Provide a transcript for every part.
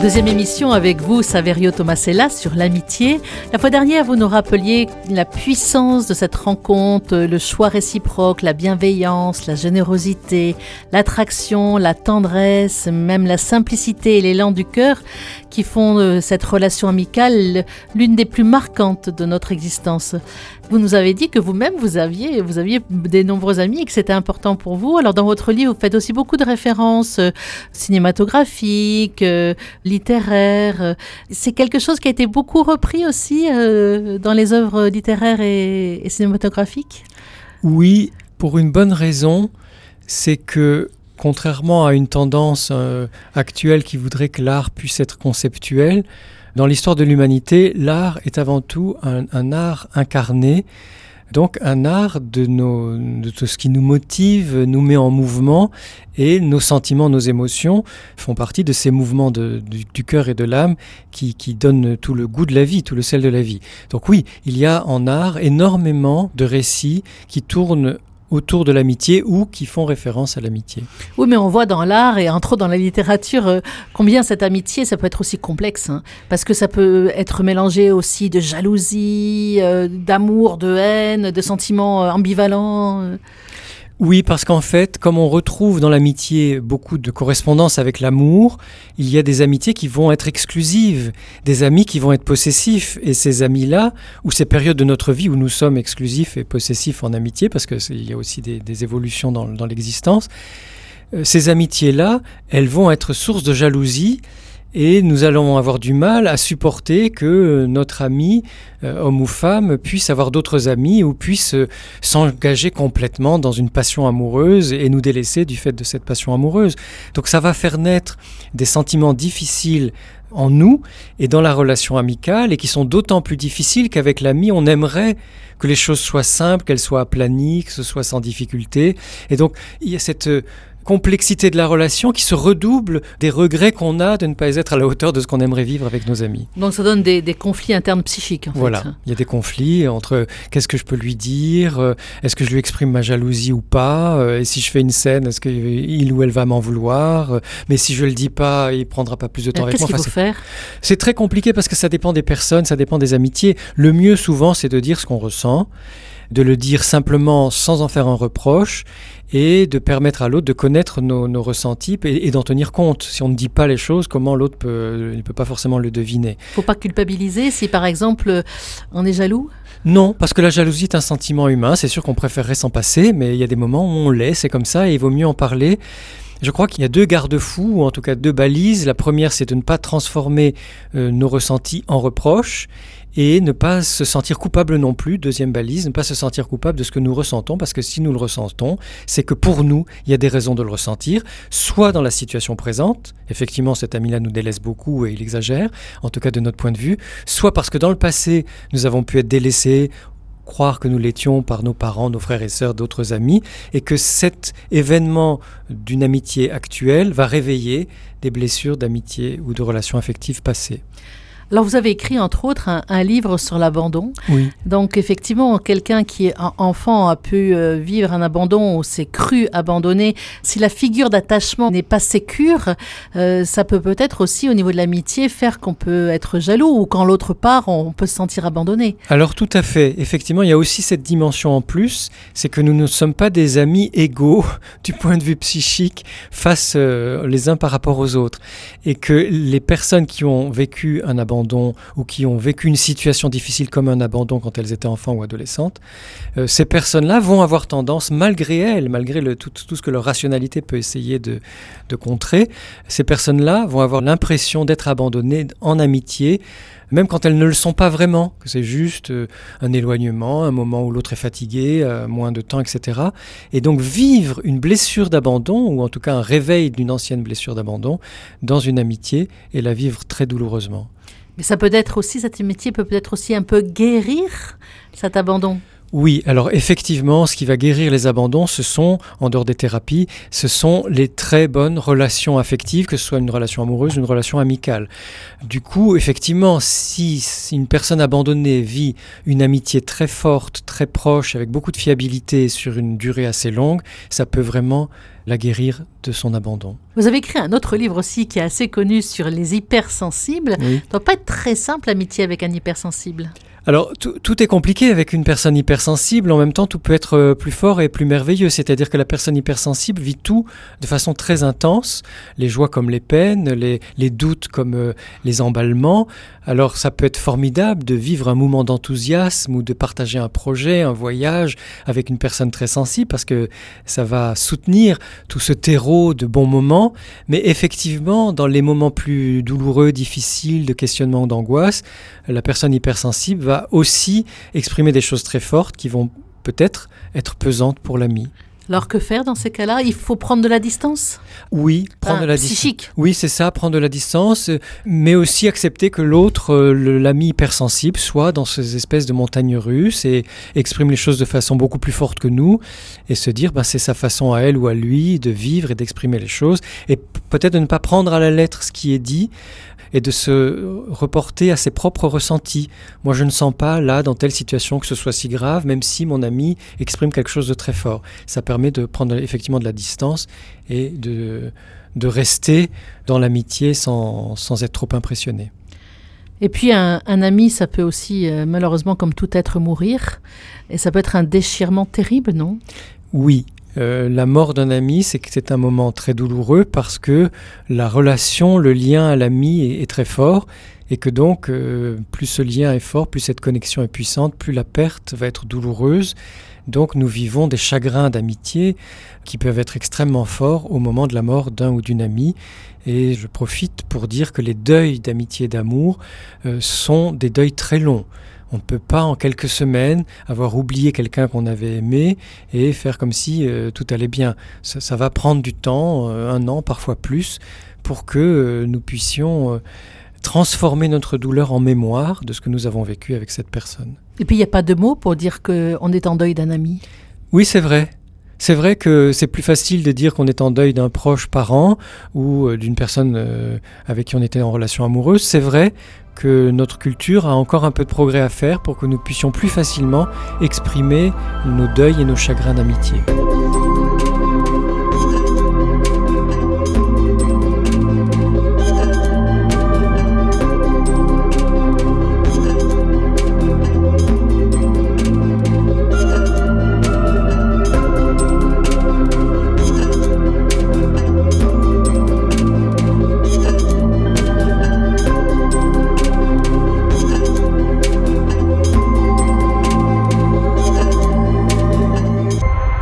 Deuxième émission avec vous, Saverio Tomasella, sur l'amitié. La fois dernière, vous nous rappeliez la puissance de cette rencontre, le choix réciproque, la bienveillance, la générosité, l'attraction, la tendresse, même la simplicité et l'élan du cœur qui font de cette relation amicale l'une des plus marquantes de notre existence. Vous nous avez dit que vous-même, vous aviez, vous aviez des nombreux amis et que c'était important pour vous. Alors, dans votre livre, vous faites aussi beaucoup de références euh, cinématographiques, euh, littéraires. C'est quelque chose qui a été beaucoup repris aussi euh, dans les œuvres littéraires et, et cinématographiques? Oui, pour une bonne raison, c'est que contrairement à une tendance euh, actuelle qui voudrait que l'art puisse être conceptuel, dans l'histoire de l'humanité, l'art est avant tout un, art incarné, donc un art de, tout ce qui nous motive, nous met en mouvement, et nos sentiments, nos émotions font partie de ces mouvements du cœur et de l'âme qui, qui donnent tout le goût de la vie, tout le sel de la vie. Donc oui, il y a en art énormément de récits qui tournent autour de l'amitié ou qui font référence à l'amitié. Oui, mais on voit dans l'art et entre autres dans la littérature euh, combien cette amitié, ça peut être aussi complexe, hein, parce que ça peut être mélangé aussi de jalousie, euh, d'amour, de haine, de sentiments euh, ambivalents. Oui, parce qu'en fait, comme on retrouve dans l'amitié beaucoup de correspondance avec l'amour, il y a des amitiés qui vont être exclusives, des amis qui vont être possessifs. Et ces amis-là, ou ces périodes de notre vie où nous sommes exclusifs et possessifs en amitié, parce qu'il y a aussi des, évolutions dans, dans l'existence, euh, ces amitiés-là, elles vont être source de jalousie. Et nous allons avoir du mal à supporter que notre ami, euh, homme ou femme, puisse avoir d'autres amis ou puisse euh, s'engager complètement dans une passion amoureuse et nous délaisser du fait de cette passion amoureuse. Donc ça va faire naître des sentiments difficiles en nous et dans la relation amicale et qui sont d'autant plus difficiles qu'avec l'ami, on aimerait que les choses soient simples, qu'elles soient aplanies, que ce soit sans difficulté. Et donc il y a cette euh, complexité de la relation qui se redouble des regrets qu'on a de ne pas être à la hauteur de ce qu'on aimerait vivre avec nos amis. Donc ça donne des, des conflits internes psychiques. En voilà, fait. il y a des conflits entre qu'est-ce que je peux lui dire, euh, est-ce que je lui exprime ma jalousie ou pas, euh, et si je fais une scène, est-ce qu'il ou elle va m'en vouloir, euh, mais si je le dis pas, il prendra pas plus de temps avec Qu'est-ce moi. qu'il Enfin, faut faire? c'est très compliqué parce que ça dépend des personnes, ça dépend des amitiés. Le mieux souvent, c'est de dire ce qu'on ressent, de le dire simplement sans en faire un reproche et de permettre à l'autre de connaître nos, nos ressentis et, et d'en tenir compte. Si on ne dit pas les choses, comment l'autre peut, ne peut pas forcément le deviner. faut pas culpabiliser si par exemple on est jaloux? Non, parce que la jalousie est un sentiment humain. C'est sûr qu'on préférerait s'en passer, mais il y a des moments où on l'est, c'est comme ça, et il vaut mieux en parler. Je crois qu'il y a deux garde-fous, ou en tout cas deux balises. La première, c'est de ne pas transformer euh, nos ressentis en reproches et ne pas se sentir coupable non plus. Deuxième balise, ne pas se sentir coupable de ce que nous ressentons, parce que si nous le ressentons, c'est que pour nous, il y a des raisons de le ressentir, soit dans la situation présente, effectivement cet ami-là nous délaisse beaucoup et il exagère, en tout cas de notre point de vue, soit parce que dans le passé, nous avons pu être délaissés, croire que nous l'étions par nos parents, nos frères et sœurs, d'autres amis, et que cet événement d'une amitié actuelle va réveiller des blessures d'amitié ou de relations affectives passées. Alors vous avez écrit entre autres un, un livre sur l'abandon. Oui. Donc effectivement, quelqu'un qui est enfant a pu euh, vivre un abandon ou s'est cru abandonné. Si la figure d'attachement n'est pas sécure, euh, ça peut peut-être aussi au niveau de l'amitié faire qu'on peut être jaloux ou quand l'autre part, on peut se sentir abandonné. Alors tout à fait, effectivement, il y a aussi cette dimension en plus, c'est que nous ne sommes pas des amis égaux du point de vue psychique face euh, les uns par rapport aux autres. Et que les personnes qui ont vécu un abandon ou qui ont vécu une situation difficile comme un abandon quand elles étaient enfants ou adolescentes, euh, ces personnes-là vont avoir tendance, malgré elles, malgré tout ce que leur rationalité peut essayer de, de contrer, ces personnes-là vont avoir l'impression d'être abandonnées en amitié, même quand elles ne le sont pas vraiment, que c'est juste euh, un éloignement, un moment où l'autre est fatigué, euh, moins de temps, etc. Et donc vivre une blessure d'abandon, ou en tout cas un réveil d'une ancienne blessure d'abandon, dans une amitié, et la vivre très douloureusement. Mais ça peut être aussi, cette amitié peut peut-être aussi un peu guérir cet abandon. Oui, alors effectivement, ce qui va guérir les abandons, ce sont, en dehors des thérapies, ce sont les très bonnes relations affectives, que ce soit une relation amoureuse ou une relation amicale. Du coup, effectivement, si une personne abandonnée vit une amitié très forte, très proche, avec beaucoup de fiabilité sur une durée assez longue, ça peut vraiment la guérir de son abandon. Vous avez écrit un autre livre aussi qui est assez connu sur les hypersensibles. Oui. Ça doit pas être très simple l'amitié avec un hypersensible. Alors, tout, est compliqué avec une personne hypersensible. En même temps, tout peut être euh, plus fort et plus merveilleux. C'est-à-dire que la personne hypersensible vit tout de façon très intense. Les joies comme les peines, les, doutes comme euh, les emballements. Alors, ça peut être formidable de vivre un moment d'enthousiasme ou de partager un projet, un voyage avec une personne très sensible parce que ça va soutenir tout ce terreau de bons moments. Mais effectivement, dans les moments plus douloureux, difficiles, de questionnement, d'angoisse, la personne hypersensible va aussi exprimer des choses très fortes qui vont peut-être être pesantes pour l'ami. Alors que faire dans ces cas-là? Il faut prendre de la distance? Oui, prendre Enfin, de la distance. Oui, c'est ça, prendre de la distance, mais aussi accepter que l'autre, euh, l'ami hypersensible, soit dans ces espèces de montagnes russes et exprime les choses de façon beaucoup plus forte que nous, et se dire, ben, c'est sa façon à elle ou à lui de vivre et d'exprimer les choses, et peut-être de ne pas prendre à la lettre ce qui est dit, et de se reporter à ses propres ressentis. Moi, je ne sens pas là, dans telle situation, que ce soit si grave, même si mon ami exprime quelque chose de très fort. Ça permet de prendre effectivement de la distance et de, de rester dans l'amitié sans, sans être trop impressionné. Et puis un, un ami, ça peut aussi, euh, malheureusement, comme tout être, mourir. Et ça peut être un déchirement terrible, non? Oui, euh, la mort d'un ami, c'est que c'est un moment très douloureux parce que la relation, le lien à l'ami est, très fort et que donc euh, plus ce lien est fort, plus cette connexion est puissante, plus la perte va être douloureuse. Donc nous vivons des chagrins d'amitié qui peuvent être extrêmement forts au moment de la mort d'un ou d'une amie. Et je profite pour dire que les deuils d'amitié et d'amour euh, sont des deuils très longs. On ne peut pas en quelques semaines avoir oublié quelqu'un qu'on avait aimé et faire comme si euh, tout allait bien. Ça, ça va prendre du temps, euh, un an, parfois plus, pour que euh, nous puissions transformer notre douleur en mémoire de ce que nous avons vécu avec cette personne. Et puis il n'y a pas de mots pour dire qu'on est en deuil d'un ami? Oui, c'est vrai. C'est vrai que c'est plus facile de dire qu'on est en deuil d'un proche parent ou d'une personne avec qui on était en relation amoureuse. C'est vrai que notre culture a encore un peu de progrès à faire pour que nous puissions plus facilement exprimer nos deuils et nos chagrins d'amitié.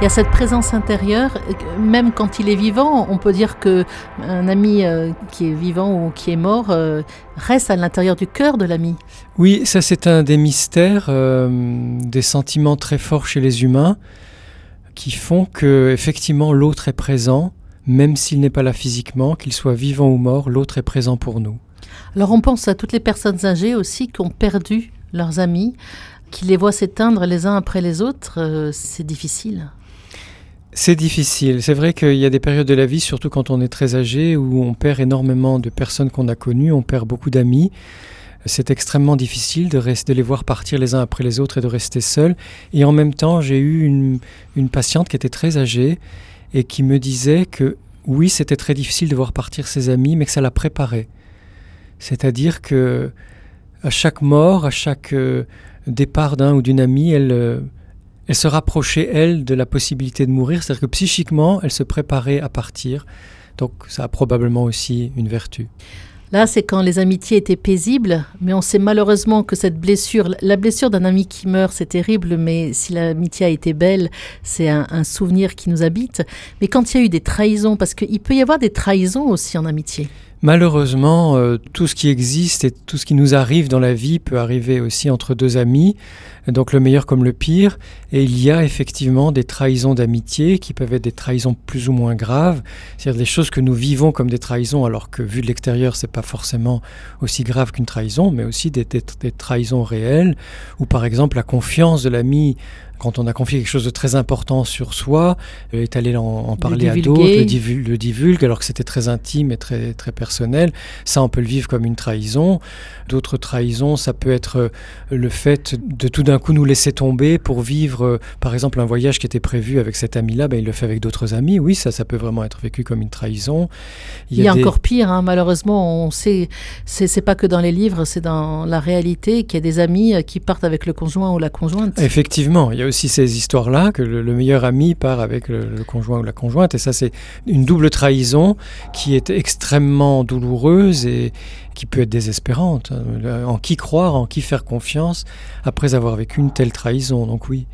Y a cette présence intérieure, même quand il est vivant, on peut dire que un ami euh, qui est vivant ou qui est mort euh, reste à l'intérieur du cœur de l'ami. Oui, ça c'est un des mystères, euh, des sentiments très forts chez les humains qui font que effectivement l'autre est présent, même s'il n'est pas là physiquement, qu'il soit vivant ou mort, l'autre est présent pour nous. Alors on pense à toutes les personnes âgées aussi qui ont perdu leurs amis, qui les voient s'éteindre les uns après les autres. euh, c'est difficile. C'est difficile. C'est vrai qu'il y a des périodes de la vie, surtout quand on est très âgé, où on perd énormément de personnes qu'on a connues, on perd beaucoup d'amis. C'est extrêmement difficile de, les voir partir les uns après les autres et de rester seul. Et en même temps, j'ai eu une, une patiente qui était très âgée et qui me disait que oui, c'était très difficile de voir partir ses amis, mais que ça la préparait. C'est-à-dire que à chaque mort, à chaque euh, départ d'un ou d'une amie, elle, euh, elle se rapprochait, elle, de la possibilité de mourir. C'est-à-dire que psychiquement, elle se préparait à partir. Donc ça a probablement aussi une vertu. Là, c'est quand les amitiés étaient paisibles, mais on sait malheureusement que cette blessure, la blessure d'un ami qui meurt, c'est terrible, mais si l'amitié a été belle, c'est un, un souvenir qui nous habite. Mais quand il y a eu des trahisons, parce qu'il peut y avoir des trahisons aussi en amitié. Malheureusement, euh, tout ce qui existe et tout ce qui nous arrive dans la vie peut arriver aussi entre deux amis, donc le meilleur comme le pire. Et il y a effectivement des trahisons d'amitié qui peuvent être des trahisons plus ou moins graves, c'est-à-dire des choses que nous vivons comme des trahisons, alors que vu de l'extérieur, c'est pas forcément aussi grave qu'une trahison, mais aussi des, des- des trahisons réelles, ou par exemple la confiance de l'ami quand on a confié quelque chose de très important sur soi, euh, est allé en, en parler à d'autres, le, divu- le divulgue, alors que c'était très intime et très, très personnel. Ça, on peut le vivre comme une trahison. D'autres trahisons, ça peut être euh, le fait de tout d'un coup nous laisser tomber pour vivre, euh, par exemple, un voyage qui était prévu avec cet ami-là, ben, il le fait avec d'autres amis. Oui, ça, ça peut vraiment être vécu comme une trahison. Il y a, des- encore pire, hein, malheureusement, on sait, c'est pas que dans les livres, c'est dans la réalité qu'il y a des amis qui partent avec le conjoint ou la conjointe. Effectivement, il y a aussi ces histoires-là que le, le meilleur ami part avec le, le conjoint ou la conjointe, et ça c'est une double trahison qui est extrêmement douloureuse et qui peut être désespérante. hein. En qui croire, en qui faire confiance après avoir vécu une telle trahison? Donc oui.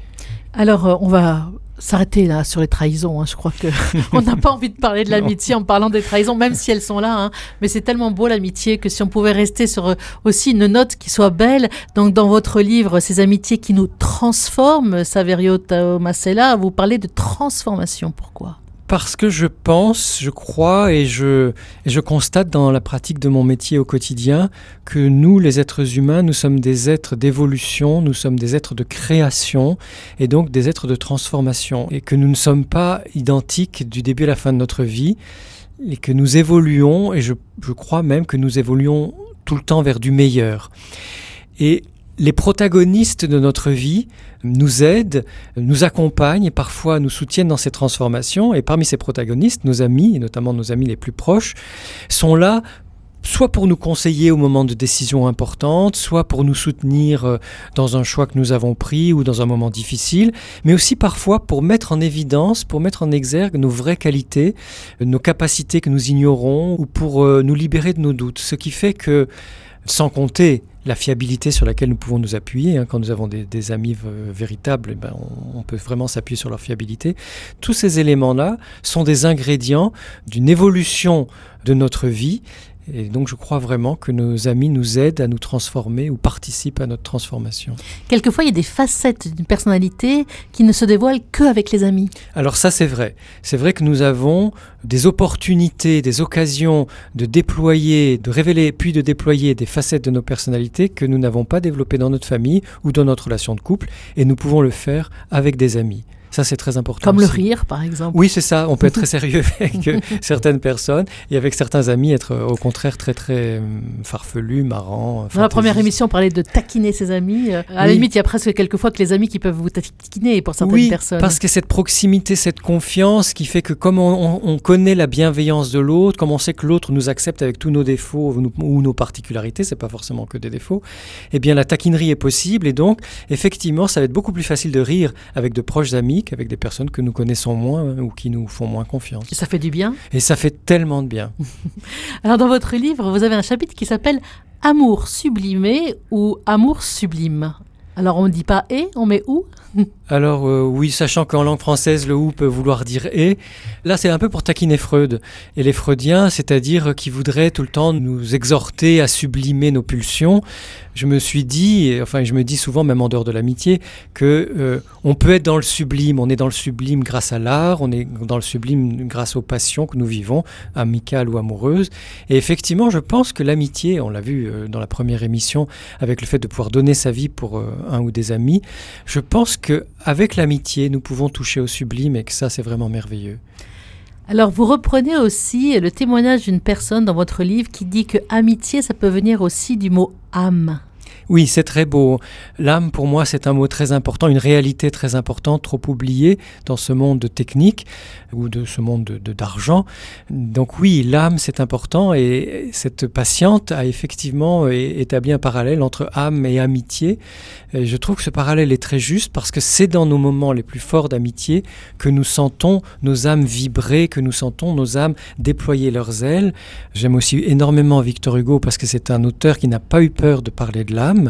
Alors, euh, on va s'arrêter là sur les trahisons. hein. Je crois que on n'a pas envie de parler de l'amitié en parlant des trahisons, même si elles sont là. hein. Mais c'est tellement beau l'amitié que si on pouvait rester sur euh, aussi une note qui soit belle. Donc, dans votre livre, ces amitiés qui nous transforment, Saverio Masella, vous parlez de transformation. Pourquoi? Parce que je pense, je crois et je, je constate dans la pratique de mon métier au quotidien que nous, les êtres humains, nous sommes des êtres d'évolution, nous sommes des êtres de création et donc des êtres de transformation et que nous ne sommes pas identiques du début à la fin de notre vie et que nous évoluons et je, je crois même que nous évoluons tout le temps vers du meilleur. Et les protagonistes de notre vie nous aident, nous accompagnent et parfois nous soutiennent dans ces transformations. Et parmi ces protagonistes, nos amis, et notamment nos amis les plus proches, sont là soit pour nous conseiller au moment de décisions importantes, soit pour nous soutenir euh, dans un choix que nous avons pris ou dans un moment difficile, mais aussi parfois pour mettre en évidence, pour mettre en exergue nos vraies qualités, euh, nos capacités que nous ignorons, ou pour euh, nous libérer de nos doutes. Ce qui fait que, sans compter la fiabilité sur laquelle nous pouvons nous appuyer, hein, quand nous avons des, amis euh, véritables, eh ben, on, on peut vraiment s'appuyer sur leur fiabilité. Tous ces éléments-là sont des ingrédients d'une évolution de notre vie. Et donc je crois vraiment que nos amis nous aident à nous transformer ou participent à notre transformation. Quelquefois, il y a des facettes d'une personnalité qui ne se dévoilent qu'avec les amis. Alors ça c'est vrai. C'est vrai que nous avons des opportunités, des occasions de déployer, de révéler puis de déployer des facettes de nos personnalités que nous n'avons pas développées dans notre famille ou dans notre relation de couple et nous pouvons le faire avec des amis. Ça, c'est très important. Comme le rire, par exemple. Oui, c'est ça. On peut être très sérieux avec euh, certaines personnes et avec certains amis être euh, au contraire très très euh, farfelu, marrant. Dans la première émission, on parlait de taquiner ses amis. À la limite, il y a presque quelquefois que les amis qui peuvent vous taquiner pour certaines oui, personnes. parce que cette proximité, cette confiance qui fait que comme on, on- on connaît la bienveillance de l'autre, comme on sait que l'autre nous accepte avec tous nos défauts ou nos, ou nos particularités, c'est pas forcément que des défauts, eh bien la taquinerie est possible et donc effectivement ça va être beaucoup plus facile de rire avec de proches amis qu'avec des personnes que nous connaissons moins hein, ou qui nous font moins confiance. Ça fait du bien. Et ça fait tellement de bien. Alors, dans votre livre, vous avez un chapitre qui s'appelle Amour sublimé ou Amour sublime. Alors, on ne dit pas et, on met où Alors euh, oui, sachant qu'en langue française, le ou peut vouloir dire et, là c'est un peu pour taquiner Freud. Et les Freudiens, c'est-à-dire qui voudraient tout le temps nous exhorter à sublimer nos pulsions, je me suis dit, et, enfin je me dis souvent, même en dehors de l'amitié, que euh, on peut être dans le sublime, on est dans le sublime grâce à l'art, on est dans le sublime grâce aux passions que nous vivons, amicales ou amoureuses. Et effectivement, je pense que l'amitié, on l'a vu euh, dans la première émission, avec le fait de pouvoir donner sa vie pour un ou des amis, je pense que avec l'amitié, nous pouvons toucher au sublime et que ça, c'est vraiment merveilleux. Alors, vous reprenez aussi le témoignage d'une personne dans votre livre qui dit que amitié, ça peut venir aussi du mot âme. Oui, c'est très beau. L'âme, pour moi, c'est un mot très important, une réalité très importante, trop oubliée dans ce monde de technique ou de ce monde de- de- d'argent. Donc oui, l'âme, c'est important et cette patiente a effectivement établi un parallèle entre âme et amitié. Et je trouve que ce parallèle est très juste parce que c'est dans nos moments les plus forts d'amitié que nous sentons nos âmes vibrer, que nous sentons nos âmes déployer leurs ailes. J'aime aussi énormément Victor Hugo parce que c'est un auteur qui n'a pas eu peur de parler de l'âme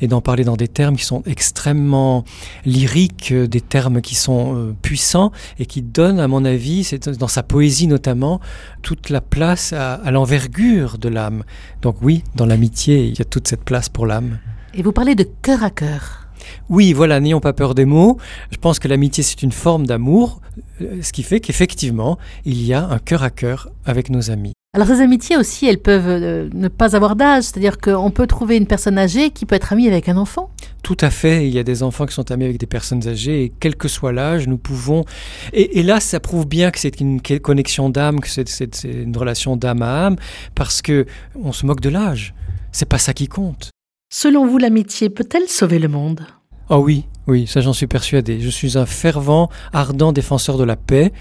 et d'en parler dans des termes qui sont extrêmement lyriques, euh, des termes qui sont euh, puissants et qui donnent, à mon avis, c'est dans sa poésie notamment, toute la place à, à l'envergure de l'âme. Donc oui, dans l'amitié, il y a toute cette place pour l'âme. Et vous parlez de cœur à cœur. Oui, voilà, n'ayons pas peur des mots. Je pense que l'amitié, c'est une forme d'amour, euh, ce qui fait qu'effectivement, il y a un cœur à cœur avec nos amis. Alors ces amitiés aussi, elles peuvent euh, ne pas avoir d'âge, c'est-à-dire qu'on peut trouver une personne âgée qui peut être amie avec un enfant. Tout à fait, il y a des enfants qui sont amis avec des personnes âgées et quel que soit l'âge, nous pouvons... Et, là, ça prouve bien que c'est une connexion d'âme, que c'est une relation d'âme à âme, parce que on se moque de l'âge. C'est pas ça qui compte. Selon vous, l'amitié peut-elle sauver le monde? Oh oui, oui, ça j'en suis persuadé. Je suis un fervent, ardent défenseur de la paix.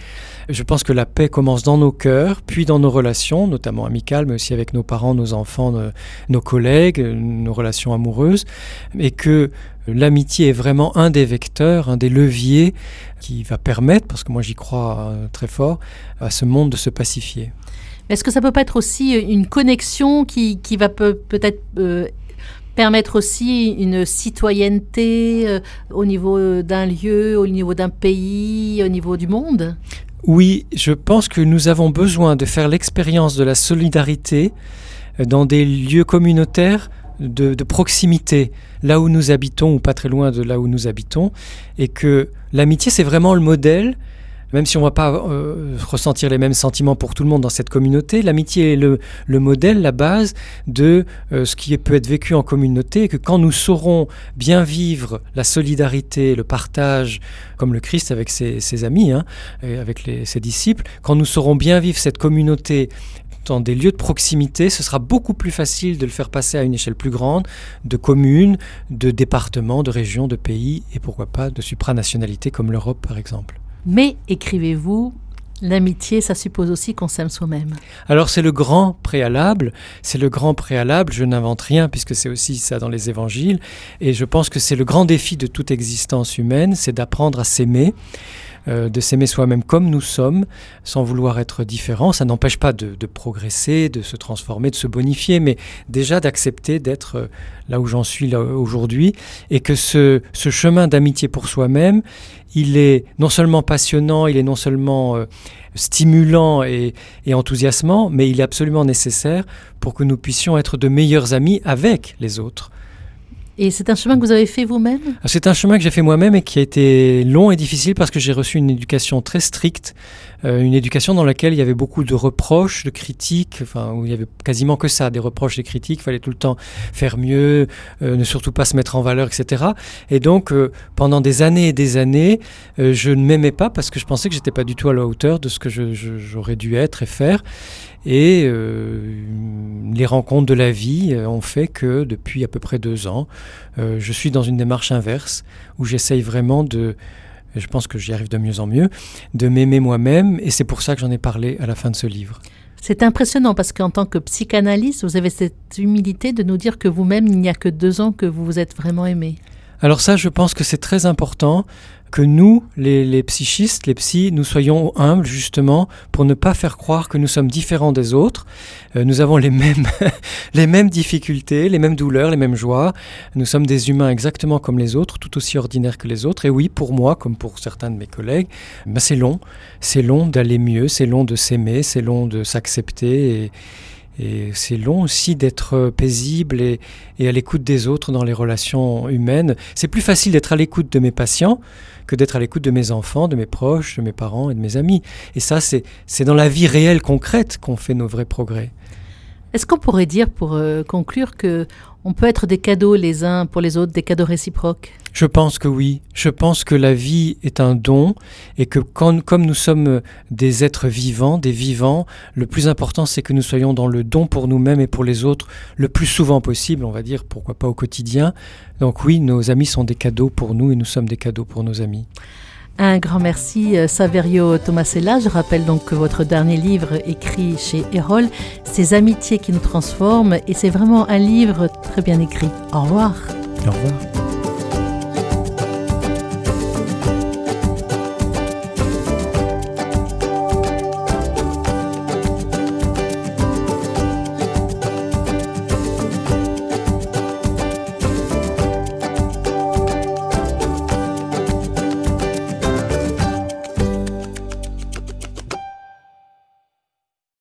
Je pense que la paix commence dans nos cœurs, puis dans nos relations, notamment amicales, mais aussi avec nos parents, nos enfants, nos, collègues, nos relations amoureuses, et que l'amitié est vraiment un des vecteurs, un des leviers qui va permettre, parce que moi j'y crois euh, très fort, à ce monde de se pacifier. Est-ce que ça peut pas être aussi une connexion qui, va peut-être euh, permettre aussi une citoyenneté euh, au niveau d'un lieu, au niveau d'un pays, au niveau du monde. Oui, je pense que nous avons besoin de faire l'expérience de la solidarité euh, dans des lieux communautaires de, proximité, là où nous habitons ou pas très loin de là où nous habitons, et que l'amitié c'est vraiment le modèle même si on ne va pas euh, ressentir les mêmes sentiments pour tout le monde dans cette communauté, l'amitié est le, modèle, la base de euh, ce qui peut être vécu en communauté, et que quand nous saurons bien vivre la solidarité, le partage, comme le Christ avec ses, amis, hein, avec ses disciples, quand nous saurons bien vivre cette communauté dans des lieux de proximité, ce sera beaucoup plus facile de le faire passer à une échelle plus grande, de communes, de départements, de régions, de pays, et pourquoi pas de supranationalités comme l'Europe par exemple. Mais, écrivez-vous, L'amitié, ça suppose aussi qu'on s'aime soi-même. Alors c'est le grand préalable, c'est le grand préalable, je n'invente rien puisque c'est aussi ça dans les évangiles, et je pense que c'est le grand défi de toute existence humaine, c'est d'apprendre à s'aimer. Euh, de s'aimer soi-même comme nous sommes, sans vouloir être différent. Ça n'empêche pas de, progresser, de se transformer, de se bonifier, mais déjà d'accepter d'être euh, là où j'en suis aujourd'hui, et que ce, chemin d'amitié pour soi-même, il est non seulement passionnant, il est non seulement euh, stimulant et, enthousiasmant, mais il est absolument nécessaire pour que nous puissions être de meilleurs amis avec les autres. Et c'est un chemin que vous avez fait vous-même? Ah, C'est un chemin que j'ai fait moi-même et qui a été long et difficile parce que j'ai reçu une éducation très stricte, euh, une éducation dans laquelle il y avait beaucoup de reproches, de critiques, enfin où il y avait quasiment que ça, des reproches, des critiques. Il fallait tout le temps faire mieux, euh, ne surtout pas se mettre en valeur, etc. Et donc euh, pendant des années et des années, je ne m'aimais pas parce que je pensais que j'étais pas du tout à la hauteur de ce que j'aurais dû être et faire. Et les rencontres de la vie ont fait que depuis à peu près deux ans, euh, je suis dans une démarche inverse où j'essaye vraiment de, je pense que j'y arrive de mieux en mieux, de m'aimer moi-même. Et c'est pour ça que j'en ai parlé à la fin de ce livre. C'est impressionnant parce qu'en tant que psychanalyste, vous avez cette humilité de nous dire que vous-même, il n'y a que deux ans que vous vous êtes vraiment aimé. Alors ça, je pense que c'est très important que nous, les, psychistes, les psys, nous soyons humbles justement pour ne pas faire croire que nous sommes différents des autres. Euh, nous avons les mêmes, les mêmes difficultés, les mêmes douleurs, les mêmes joies. Nous sommes des humains exactement comme les autres, tout aussi ordinaires que les autres. Et oui, pour moi, comme pour certains de mes collègues, ben c'est long. C'est long d'aller mieux, c'est long de s'aimer, c'est long de s'accepter. Et c'est long aussi d'être paisible et, à l'écoute des autres dans les relations humaines. C'est plus facile d'être à l'écoute de mes patients que d'être à l'écoute de mes enfants, de mes proches, de mes parents et de mes amis. Et ça, c'est dans la vie réelle, concrète, qu'on fait nos vrais progrès. Est-ce qu'on pourrait dire, pour euh, conclure, que on peut être des cadeaux les uns pour les autres, des cadeaux réciproques? Je pense que oui. Je pense que la vie est un don et que comme nous sommes des êtres vivants, des vivants, le plus important c'est que nous soyons dans le don pour nous-mêmes et pour les autres le plus souvent possible, on va dire, pourquoi pas au quotidien. Donc oui, nos amis sont des cadeaux pour nous et nous sommes des cadeaux pour nos amis. Un grand merci euh, Saverio Tomasella. Je rappelle donc que votre dernier livre écrit chez Erol, Ces amitiés qui nous transforment et c'est vraiment un livre très bien écrit. Au revoir. Au revoir.